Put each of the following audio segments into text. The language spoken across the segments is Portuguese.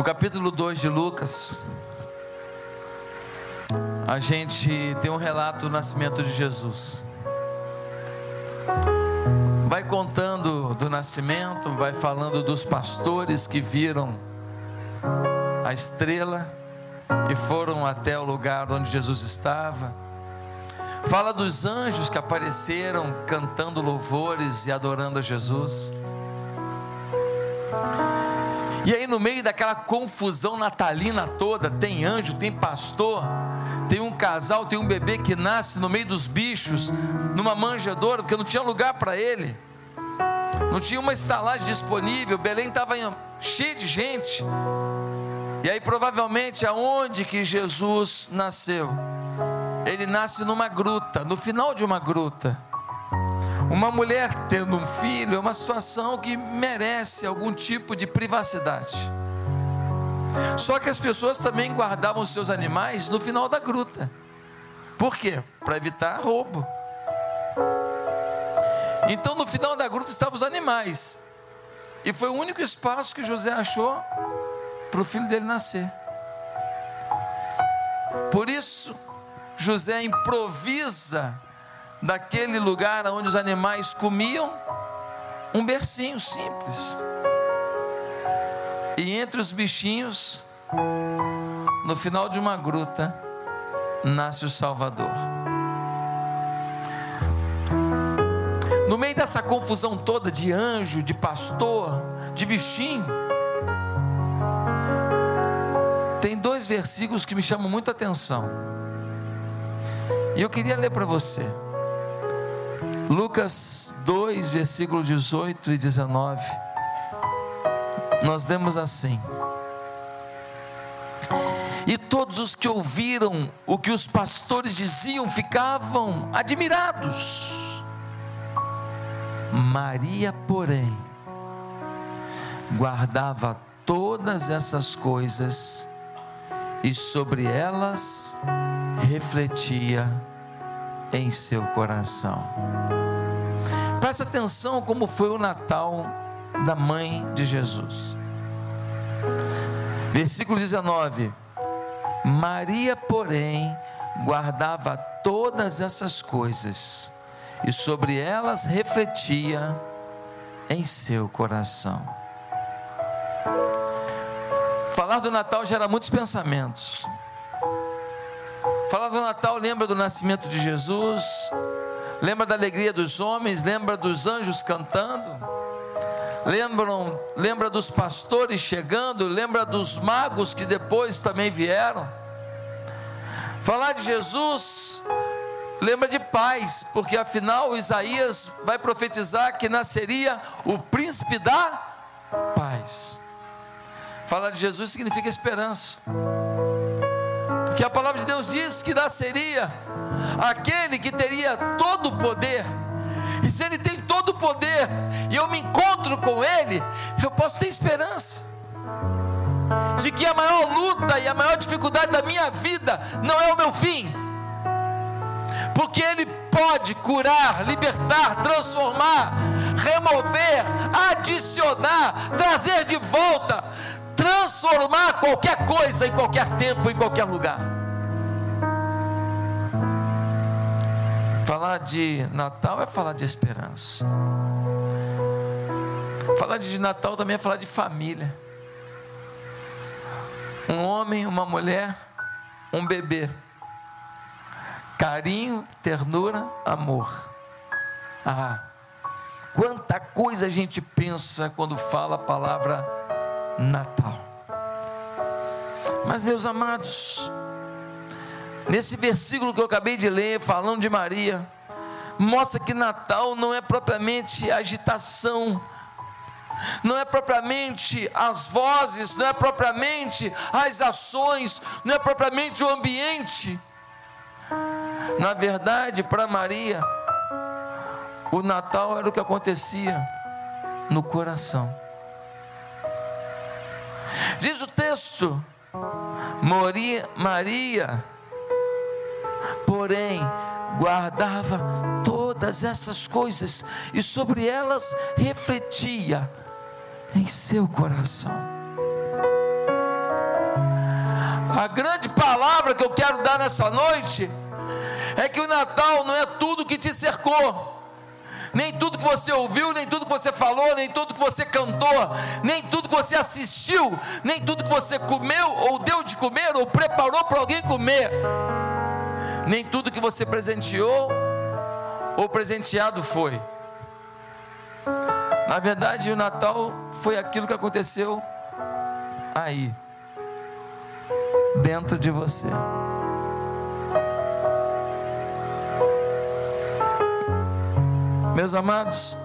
No capítulo 2 de Lucas, a gente tem um relato do nascimento de Jesus. Vai contando do nascimento, vai falando dos pastores que viram a estrela e foram até o lugar onde Jesus estava. Fala dos anjos que apareceram cantando louvores e adorando a Jesus. E aí, no meio daquela confusão natalina toda, tem anjo, tem pastor, tem um casal, tem um bebê que nasce no meio dos bichos, numa manjedoura, porque não tinha lugar para ele, não tinha uma estalagem disponível, Belém estava cheio de gente. E aí, provavelmente, aonde que Jesus nasceu? Ele nasce numa gruta, no final de uma gruta. Uma mulher tendo um filho é uma situação que merece algum tipo de privacidade. Só que as pessoas também guardavam seus animais no final da gruta. Por quê? Para evitar roubo. Então no final da gruta estavam os animais. E foi o único espaço que José achou para o filho dele nascer. Por isso, José improvisa daquele lugar onde os animais comiam, um bercinho simples. E entre os bichinhos, no final de uma gruta, nasce o Salvador. No meio dessa confusão toda de anjo, de pastor, de bichinho, tem dois versículos que me chamam muita atenção. E eu queria ler para você. Lucas 2, versículo 18 e 19. Nós lemos assim: E todos os que ouviram o que os pastores diziam ficavam admirados. Maria, porém, guardava todas essas coisas e sobre elas refletia em seu coração. Presta atenção como foi o Natal da mãe de Jesus. Versículo 19: Maria, porém, guardava todas essas coisas e sobre elas refletia em seu coração. Falar do Natal gera muitos pensamentos. Falar do Natal lembra do nascimento de Jesus, lembra da alegria dos homens, lembra dos anjos cantando, lembram, lembra dos pastores chegando, lembra dos magos que depois também vieram. Falar de Jesus lembra de paz, porque afinal Isaías vai profetizar que nasceria o príncipe da paz. Falar de Jesus significa esperança. Porque a palavra de Deus diz que nasceria aquele que teria todo o poder. E se ele tem todo o poder e eu me encontro com ele, eu posso ter esperança de que a maior luta e a maior dificuldade da minha vida não é o meu fim. Porque ele pode curar, libertar, transformar, remover, adicionar, trazer de volta transformar qualquer coisa em qualquer tempo, em qualquer lugar. Falar de Natal é falar de esperança. Falar de Natal também é falar de família. Um homem, uma mulher, um bebê. Carinho, ternura, amor. Ah, quanta coisa a gente pensa quando fala a palavra Natal. Mas, meus amados, nesse versículo que eu acabei de ler, falando de Maria, mostra que Natal não é propriamente agitação, não é propriamente as vozes, não é propriamente as ações, não é propriamente o ambiente. Na verdade, para Maria, o Natal era o que acontecia no coração. Diz o texto: Maria, Maria, porém, guardava todas essas coisas e sobre elas refletia em seu coração. A grande palavra que eu quero dar nessa noite é que o Natal não é tudo que te cercou. Nem tudo que você ouviu, nem tudo que você falou, nem tudo que você cantou, nem tudo que você assistiu, nem tudo que você comeu, ou deu de comer, ou preparou para alguém comer, nem tudo que você presenteou ou presenteado foi. Na verdade, o Natal foi aquilo que aconteceu aí, dentro de você. Meus amados,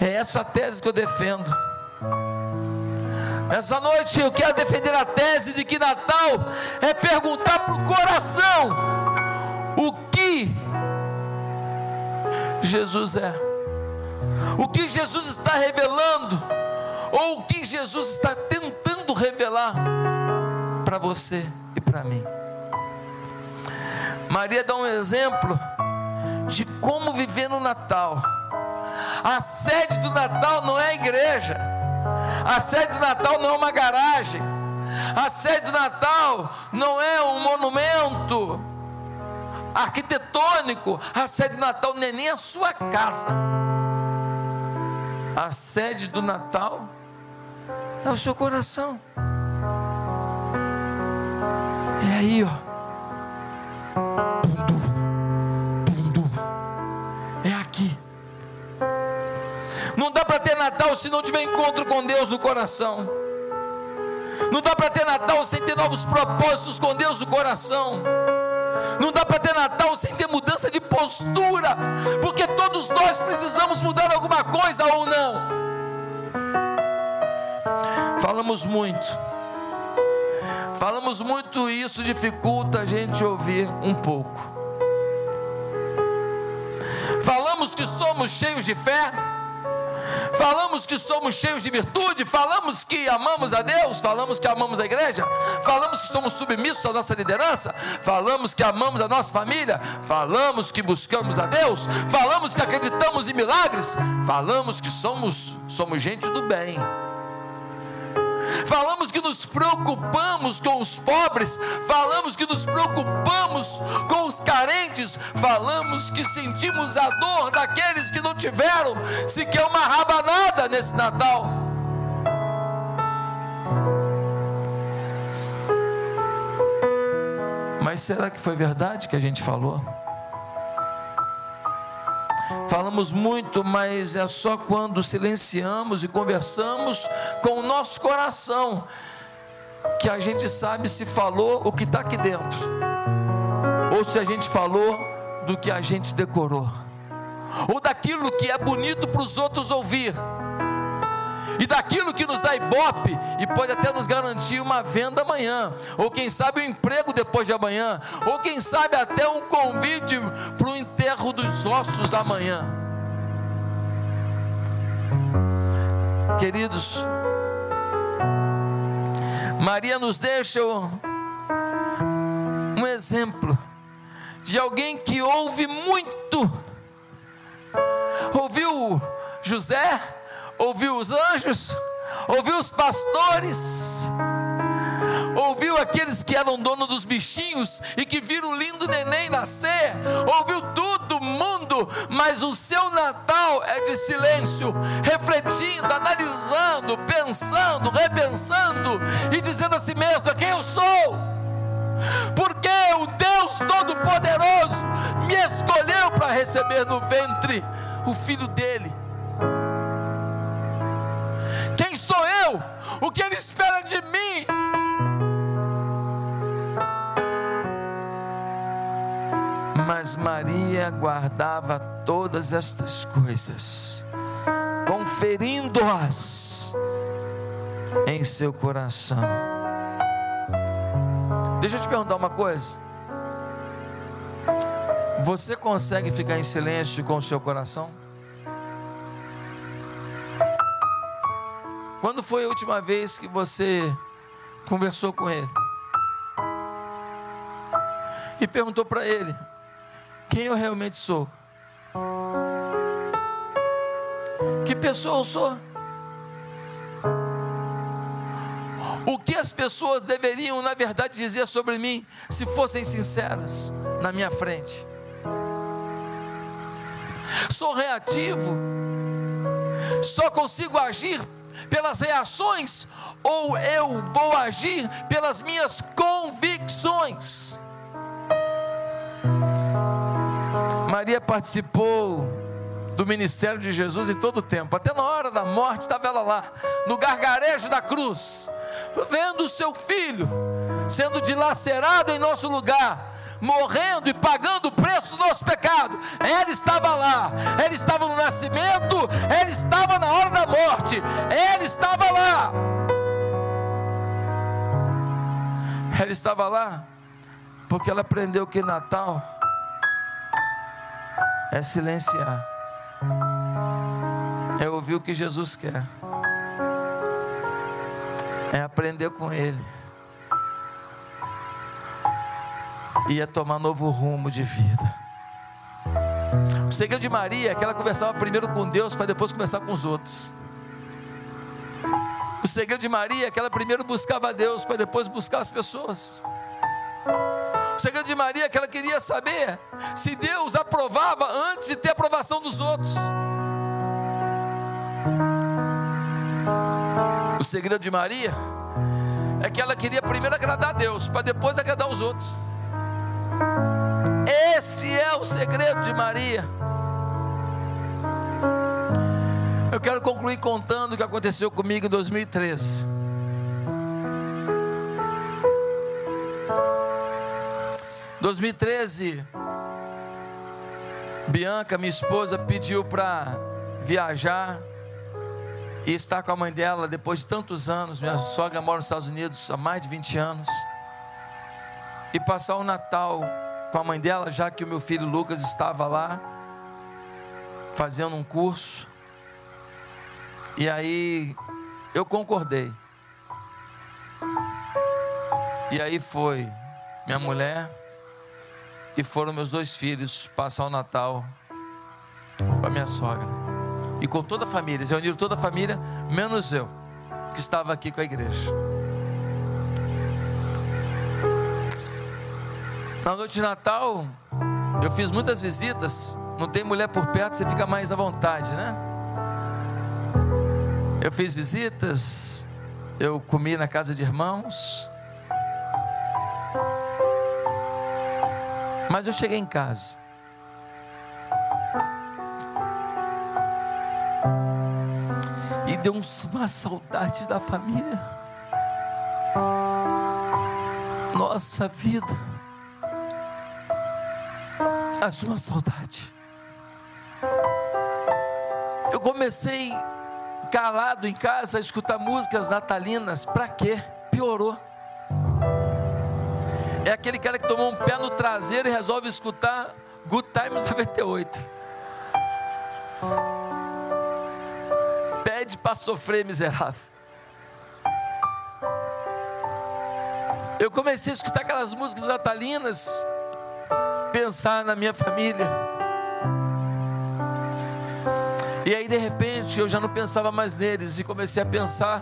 é essa tese que eu defendo. Essa noite eu quero defender a tese de que Natal é perguntar para o coração o que Jesus é, o que Jesus está revelando, ou o que Jesus está tentando revelar para você e para mim. Maria dá um exemplo de como viver no Natal. A sede do Natal não é a igreja, a sede do Natal não é uma garagem, a sede do Natal não é um monumento arquitetônico, a sede do Natal não é nem a sua casa. A sede do Natal é o seu coração. É aí, ó. Ter Natal se não tiver encontro com Deus no coração. Não dá para ter Natal sem ter novos propósitos com Deus no coração. Não dá para ter Natal sem ter mudança de postura, porque todos nós precisamos mudar alguma coisa ou não. Falamos muito, falamos muito e isso dificulta a gente ouvir um pouco. Falamos que somos cheios de fé, falamos que somos cheios de virtude, falamos que amamos a Deus, falamos que amamos a igreja, falamos que somos submissos à nossa liderança, falamos que amamos a nossa família, falamos que buscamos a Deus, falamos que acreditamos em milagres, falamos que somos somos gente do bem. Falamos que nos preocupamos com os pobres, falamos que nos preocupamos com os carentes, falamos que sentimos a dor daqueles que não tiveram sequer uma rabanada nesse Natal. Mas será que foi verdade que a gente falou? Falamos muito, mas é só quando silenciamos e conversamos com o nosso coração que a gente sabe se falou o que está aqui dentro, ou se a gente falou do que a gente decorou, ou daquilo que é bonito para os outros ouvir e daquilo que nos dá ibope e pode até nos garantir uma venda amanhã, ou quem sabe um emprego depois de amanhã, ou quem sabe até um convite para o enterro dos ossos amanhã. Queridos, Maria nos deixa um exemplo de alguém que ouve muito. Ouviu José, ouviu os anjos, ouviu os pastores, ouviu aqueles que eram dono dos bichinhos e que viram o lindo neném nascer, ouviu todo mundo, mas o seu Natal é de silêncio, refletindo, analisando, pensando, repensando e dizendo a si mesmo: quem eu sou? Porque o Deus Todo-Poderoso me escolheu para receber no ventre o filho dele que Ele espera de mim. Mas Maria guardava todas estas coisas, conferindo-as em seu coração. Deixa eu te perguntar uma coisa. Você consegue ficar em silêncio com o seu coração? Quando foi a última vez que você conversou com ele? E perguntou para ele: quem eu realmente sou? Que pessoa eu sou? O que as pessoas deveriam, na verdade, dizer sobre mim, se fossem sinceras na minha frente? Sou reativo, só consigo agir pelas reações ou eu vou agir pelas minhas convicções? Maria participou do ministério de Jesus em todo o tempo, até na hora da morte estava ela lá, no gargarejo da cruz, vendo o seu filho sendo dilacerado em nosso lugar, morrendo e pagando o preço do nosso pecado. Ela estava lá, ela estava no nascimento, ela estava na hora da morte, ela estava lá. Ela estava lá porque ela aprendeu que Natal é silenciar, é ouvir o que Jesus quer, é aprender com Ele é tomar novo rumo de vida. O segredo de Maria é que ela conversava primeiro com Deus para depois conversar com os outros. O segredo de Maria é que ela primeiro buscava Deus para depois buscar as pessoas. O segredo de Maria é que ela queria saber se Deus aprovava antes de ter aprovação dos outros. O segredo de Maria é que ela queria primeiro agradar a Deus, para depois agradar os outros. Esse é o segredo de Maria. Eu quero concluir contando o que aconteceu comigo em 2013. Em 2013, Bianca, minha esposa, pediu para viajar e estar com a mãe dela depois de tantos anos. Minha sogra mora nos Estados Unidos há mais de 20 anos e passar o Natal com a mãe dela, já que o meu filho Lucas estava lá fazendo um curso. E aí eu concordei. E aí foi minha mulher e foram meus dois filhos passar o Natal com a minha sogra. E com toda a família, eles reuniram toda a família, menos eu, que estava aqui com a igreja. Na noite de Natal, eu fiz muitas visitas. Não tem mulher por perto, você fica mais à vontade, né? Eu fiz visitas, eu comi na casa de irmãos. Mas eu cheguei em casa. E deu uma saudade da família. Nossa vida a sua saudade. Eu comecei calado em casa a escutar músicas natalinas, para quê? Piorou. É aquele cara que tomou um pé no traseiro e resolve escutar Good Times 98. Pede para sofrer, miserável. Eu comecei a escutar aquelas músicas natalinas pensar na minha família. E aí de repente eu já não pensava mais neles e comecei a pensar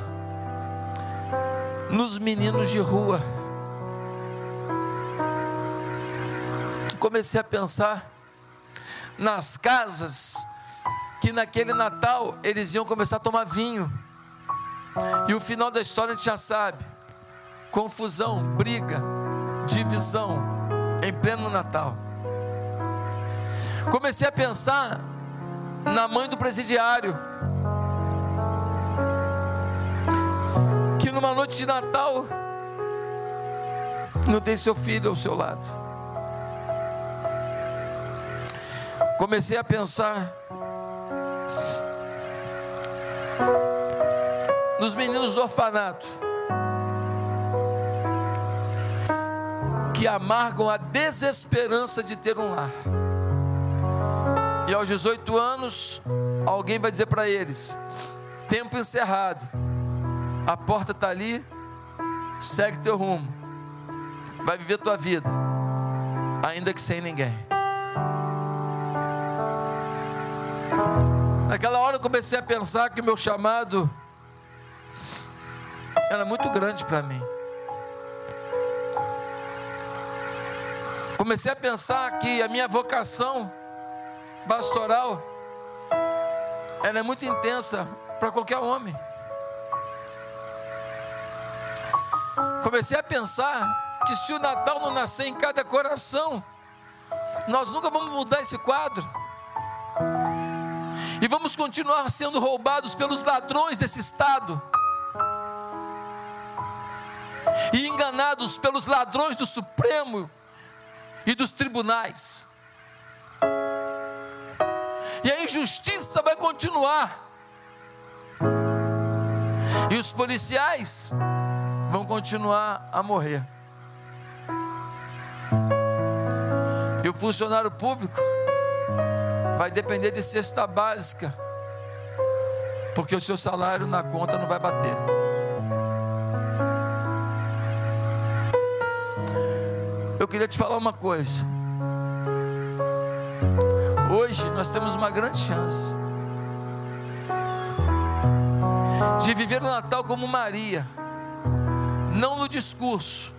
nos meninos de rua. Comecei a pensar nas casas que naquele Natal eles iam começar a tomar vinho. E o final da história a gente já sabe: confusão, briga, divisão em pleno Natal. Comecei a pensar na mãe do presidiário, que numa noite de Natal não tem seu filho ao seu lado. Comecei a pensar nos meninos do orfanato que amargam a desesperança de ter um lar. E aos 18 anos, alguém vai dizer para eles: tempo encerrado, a porta está ali, segue teu rumo, vai viver tua vida, ainda que sem ninguém. Naquela hora eu comecei a pensar que o meu chamado era muito grande para mim. Comecei a pensar que a minha vocação pastoral ela é muito intensa para qualquer homem. Comecei a pensar que se o Natal não nascer em cada coração, nós nunca vamos mudar esse quadro. E vamos continuar sendo roubados pelos ladrões desse estado. E enganados pelos ladrões do Supremo e dos tribunais. E a injustiça vai continuar. E os policiais vão continuar a morrer. E o funcionário público vai depender de cesta básica, porque o seu salário na conta não vai bater. Eu queria te falar uma coisa. Hoje nós temos uma grande chance de viver o Natal como Maria, não no discurso,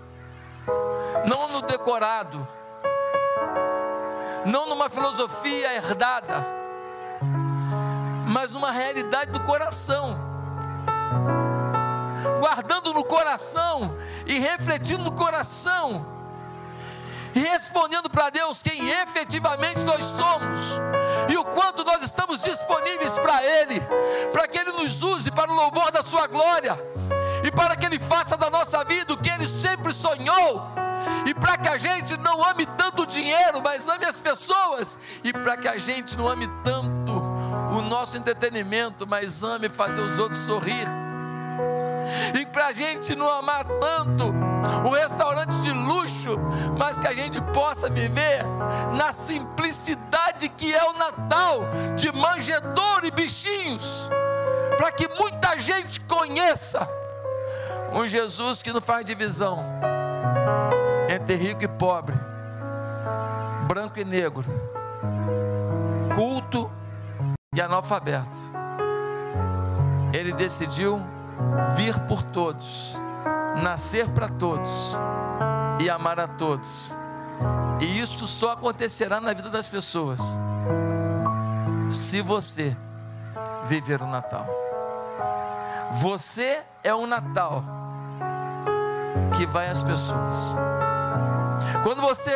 não no decorado, não numa filosofia herdada, mas numa realidade do coração, guardando no coração e refletindo no coração respondendo para Deus quem efetivamente nós somos e o quanto nós estamos disponíveis para Ele, para que Ele nos use para o louvor da Sua glória e para que Ele faça da nossa vida o que Ele sempre sonhou. E para que a gente não ame tanto o dinheiro, mas ame as pessoas. E para que a gente não ame tanto o nosso entretenimento, mas ame fazer os outros sorrir. E para a gente não amar tanto um restaurante de luxo, mas que a gente possa viver na simplicidade que é o Natal, de manjedouro e bichinhos, para que muita gente conheça um Jesus que não faz divisão entre rico e pobre, branco e negro, culto e analfabeto. Ele decidiu vir por todos nascer para todos e amar a todos. E isso só acontecerá na vida das pessoas se você viver o Natal. Você é o Natal que vai às pessoas. Quando você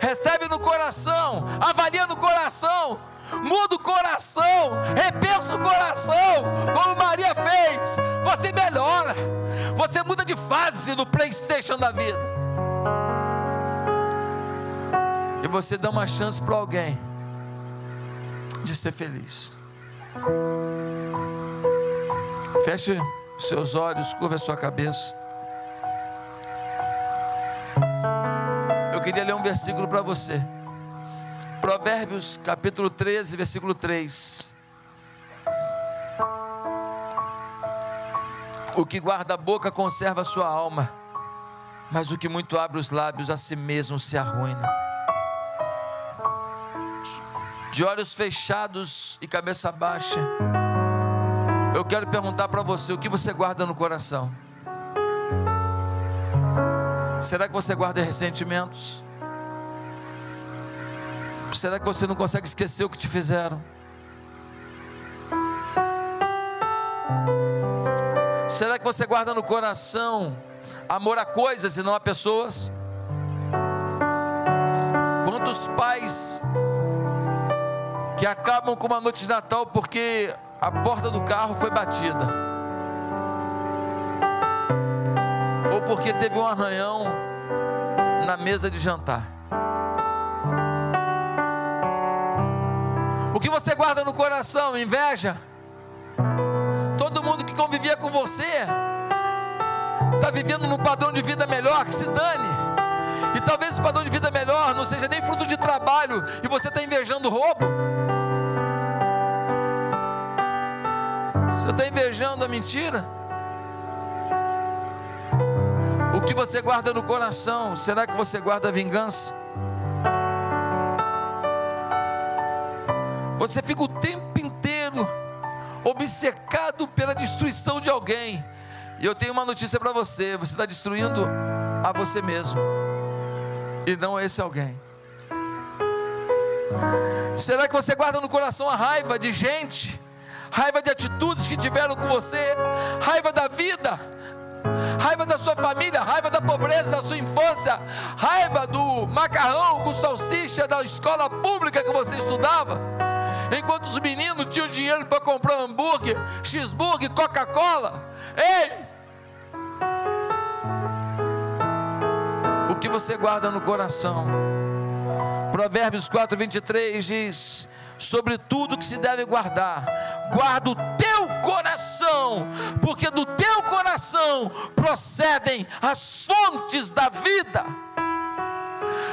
recebe no coração, avalia no coração, muda o coração, repensa o coração, como Maria fez, você melhora, você muda de fase no PlayStation da vida, você dá uma chance para alguém de ser feliz. Feche os seus olhos, curva a sua cabeça. Eu queria ler um versículo para você. Provérbios capítulo 13, versículo 3. O que guarda a boca conserva a sua alma, mas o que muito abre os lábios a si mesmo se arruina. De olhos fechados e cabeça baixa, eu quero perguntar para você: o que você guarda no coração? Será que você guarda ressentimentos? Será que você não consegue esquecer o que te fizeram? Será que você guarda no coração amor a coisas e não a pessoas? Quantos pais que acabam com uma noite de Natal porque a porta do carro foi batida, ou porque teve um arranhão na mesa de jantar. O que você guarda no coração? Inveja? Todo mundo que convivia com você está vivendo num padrão de vida melhor, que se dane. E talvez o padrão de vida melhor não seja nem fruto de trabalho e você está invejando roubo. Você está invejando a mentira? O que você guarda no coração? Será que você guarda a vingança? Você fica o tempo inteiro obcecado pela destruição de alguém, E eu tenho uma notícia para você: você está destruindo a você mesmo, e não a esse alguém. Será que você guarda no coração a raiva de gente, raiva de atitudes que tiveram com você, raiva da vida, raiva da sua família, raiva da pobreza da sua infância, raiva do macarrão com salsicha da escola pública que você estudava? Enquanto os meninos tinham dinheiro para comprar hambúrguer, cheeseburger, Coca-Cola. Ei! O que você guarda no coração? Provérbios 4, 23 diz: Sobre tudo que se deve guardar, guarda o teu coração, porque do teu coração procedem as fontes da vida.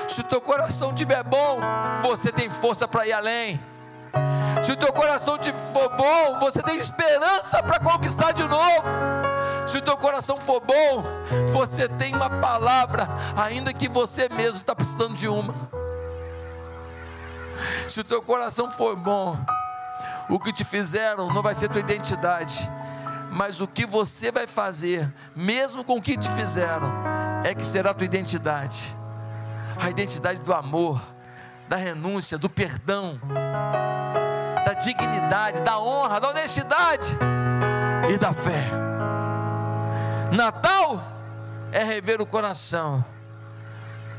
Se o teu coração estiver bom, você tem força para ir além. Se o teu coração te for bom, você tem esperança para conquistar de novo. Se o teu coração for bom, você tem uma palavra, ainda que você mesmo está precisando de uma. Se o teu coração for bom, o que te fizeram não vai ser tua identidade, mas o que você vai fazer, mesmo com o que te fizeram, é que será tua identidade. A identidade do amor, da renúncia, do perdão, da dignidade, da honra, da honestidade e da fé. Natal é rever o coração.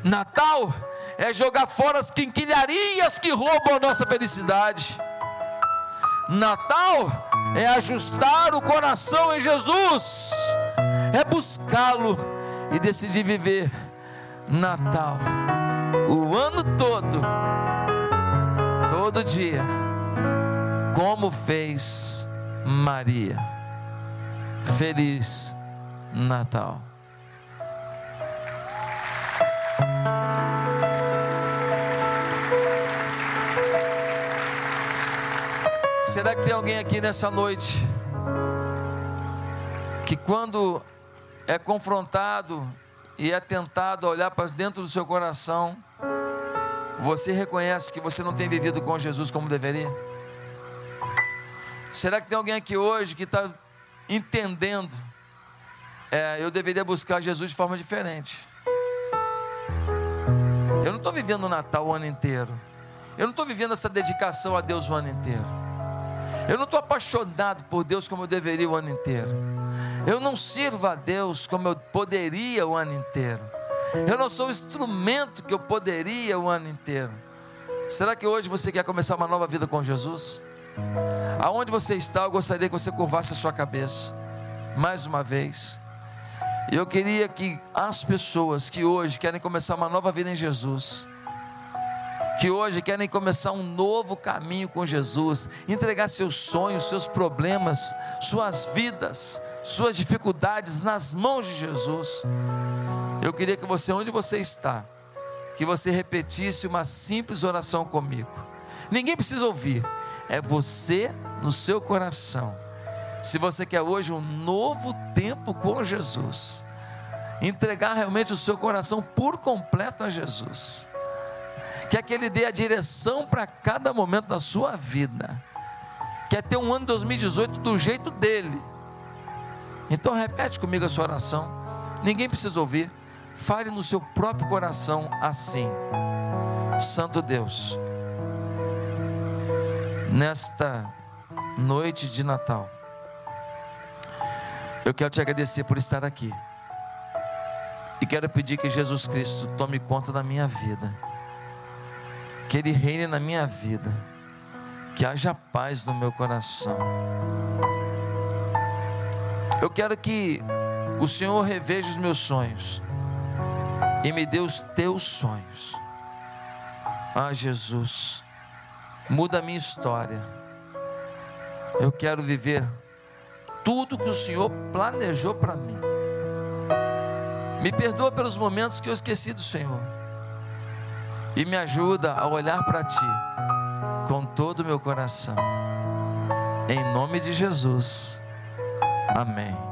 Natal é jogar fora as quinquilharias que roubam a nossa felicidade. Natal é ajustar o coração em Jesus, é buscá-lo e decidir viver Natal o ano todo, todo dia, como fez Maria. Feliz Natal. Será que tem alguém aqui nessa noite que quando é confrontado e é tentado a olhar para dentro do seu coração, você reconhece que você não tem vivido com Jesus como deveria? Será que tem alguém aqui hoje que está entendendo? É, eu deveria buscar Jesus de forma diferente. Eu não estou vivendo o Natal o ano inteiro. Eu não estou vivendo essa dedicação a Deus o ano inteiro. Eu não estou apaixonado por Deus como eu deveria o ano inteiro. Eu não sirvo a Deus como eu poderia o ano inteiro. Eu não sou o instrumento que eu poderia o ano inteiro. Será que hoje você quer começar uma nova vida com Jesus? Aonde você está, eu gostaria que você curvasse a sua cabeça. Mais uma vez. Eu queria que as pessoas que hoje querem começar uma nova vida em Jesus, que hoje querem começar um novo caminho com Jesus, entregar seus sonhos, seus problemas, suas vidas, suas dificuldades nas mãos de Jesus. Eu queria que você, onde você está, que você repetisse uma simples oração comigo. Ninguém precisa ouvir, é você no seu coração. Se você quer hoje um novo tempo com Jesus, entregar realmente o seu coração por completo a Jesus quer que Ele dê a direção para cada momento da sua vida, quer ter um ano 2018 do jeito dele. Então repete comigo a sua oração. Ninguém precisa ouvir. Fale no seu próprio coração assim: Santo Deus, nesta noite de Natal, eu quero te agradecer por estar aqui. E quero pedir que Jesus Cristo tome conta da minha vida que Ele reine na minha vida, que haja paz no meu coração. Eu quero que o Senhor reveja os meus sonhos e me dê os teus sonhos. Ah, Jesus, muda a minha história. Eu quero viver tudo que o Senhor planejou para mim. Me perdoa pelos momentos que eu esqueci do Senhor e me ajuda a olhar para Ti com todo o meu coração. Em nome de Jesus. Amém.